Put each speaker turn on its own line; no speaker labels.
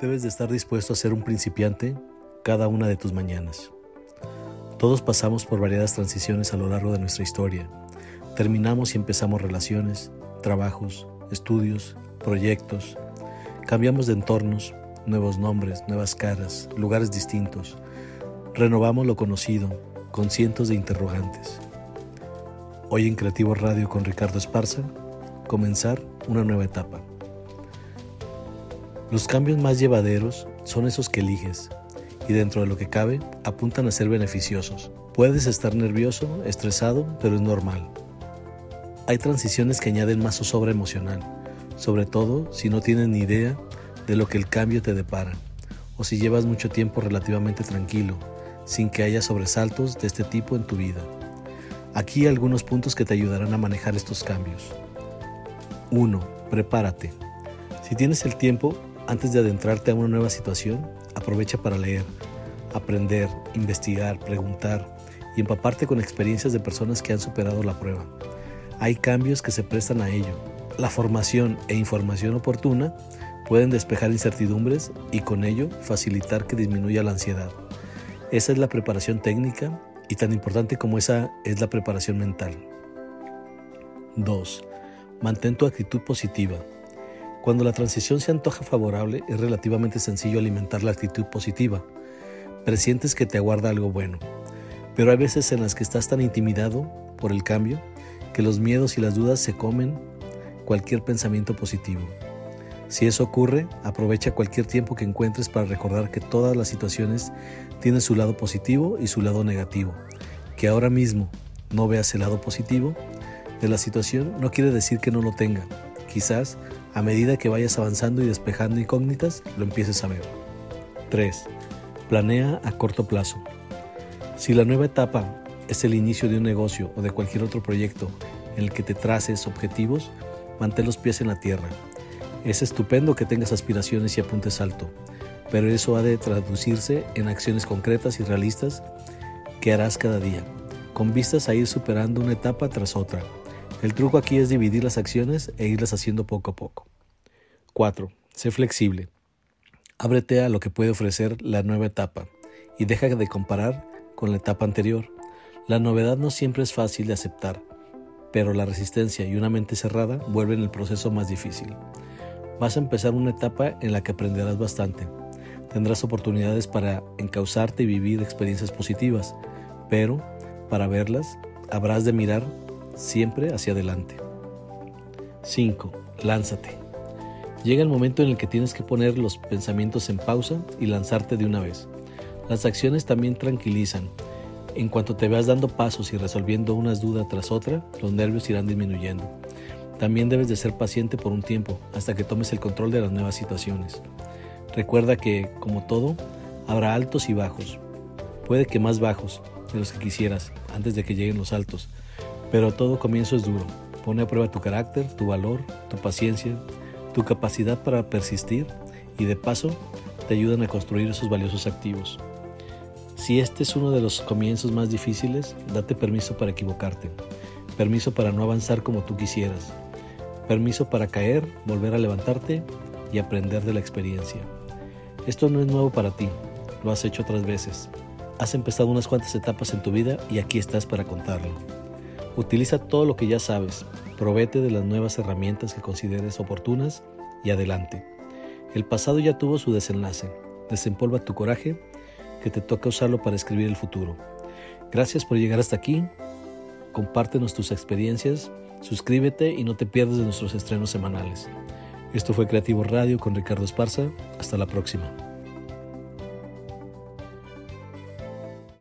Debes de estar dispuesto a ser un principiante cada una de tus mañanas. Todos pasamos por variadas transiciones a lo largo de nuestra historia. Terminamos y empezamos relaciones, trabajos, estudios, proyectos. Cambiamos de entornos, nuevos nombres, nuevas caras, lugares distintos. Renovamos lo conocido con cientos de interrogantes. Hoy en Creativo Radio con Ricardo Esparza, comenzar una nueva etapa. Los cambios más llevaderos son esos que eliges y dentro de lo que cabe apuntan a ser beneficiosos. Puedes estar nervioso, estresado, pero es normal. Hay transiciones que añaden más zozobra emocional, sobre todo si no tienes ni idea de lo que el cambio te depara, o si llevas mucho tiempo relativamente tranquilo, sin que haya sobresaltos de este tipo en tu vida. Aquí algunos puntos que te ayudarán a manejar estos cambios. 1. Prepárate. Si tienes el tiempo, antes de adentrarte a una nueva situación, aprovecha para leer, aprender, investigar, preguntar y empaparte con experiencias de personas que han superado la prueba. Hay cambios que se prestan a ello. La formación e información oportuna pueden despejar incertidumbres y con ello facilitar que disminuya la ansiedad. Esa es la preparación técnica y tan importante como esa es la preparación mental. 2. Mantén tu actitud positiva. Cuando la transición se antoja favorable, es relativamente sencillo alimentar la actitud positiva. Presientes que te aguarda algo bueno. Pero hay veces en las que estás tan intimidado por el cambio que los miedos y las dudas se comen cualquier pensamiento positivo. Si eso ocurre, aprovecha cualquier tiempo que encuentres para recordar que todas las situaciones tienen su lado positivo y su lado negativo. Que ahora mismo no veas el lado positivo de la situación no quiere decir que no lo tenga. Quizás a medida que vayas avanzando y despejando incógnitas, lo empieces a ver. 3. Planea a corto plazo. Si la nueva etapa es el inicio de un negocio o de cualquier otro proyecto en el que te traces objetivos, mantén los pies en la tierra. Es estupendo que tengas aspiraciones y apuntes alto, pero eso ha de traducirse en acciones concretas y realistas que harás cada día, con vistas a ir superando una etapa tras otra, el truco aquí es dividir las acciones e irlas haciendo poco a poco. 4. Sé flexible. Ábrete a lo que puede ofrecer la nueva etapa y deja de comparar con la etapa anterior. La novedad no siempre es fácil de aceptar, pero la resistencia y una mente cerrada vuelven el proceso más difícil. Vas a empezar una etapa en la que aprenderás bastante. Tendrás oportunidades para encauzarte y vivir experiencias positivas, pero para verlas habrás de mirar siempre hacia adelante. 5. Lánzate. Llega el momento en el que tienes que poner los pensamientos en pausa y lanzarte de una vez. Las acciones también tranquilizan. En cuanto te veas dando pasos y resolviendo unas dudas tras otra, los nervios irán disminuyendo. También debes de ser paciente por un tiempo hasta que tomes el control de las nuevas situaciones. Recuerda que, como todo, habrá altos y bajos. Puede que más bajos de los que quisieras antes de que lleguen los altos, pero todo comienzo es duro. Pone a prueba tu carácter, tu valor, tu paciencia, tu capacidad para persistir y de paso te ayudan a construir esos valiosos activos. Si este es uno de los comienzos más difíciles, date permiso para equivocarte, permiso para no avanzar como tú quisieras, permiso para caer, volver a levantarte y aprender de la experiencia. Esto no es nuevo para ti, lo has hecho otras veces. Has empezado unas cuantas etapas en tu vida y aquí estás para contarlo. Utiliza todo lo que ya sabes, provete de las nuevas herramientas que consideres oportunas y adelante. El pasado ya tuvo su desenlace. Desempolva tu coraje, que te toca usarlo para escribir el futuro. Gracias por llegar hasta aquí. Compártenos tus experiencias, suscríbete y no te pierdas de nuestros estrenos semanales. Esto fue Creativo Radio con Ricardo Esparza. Hasta la próxima.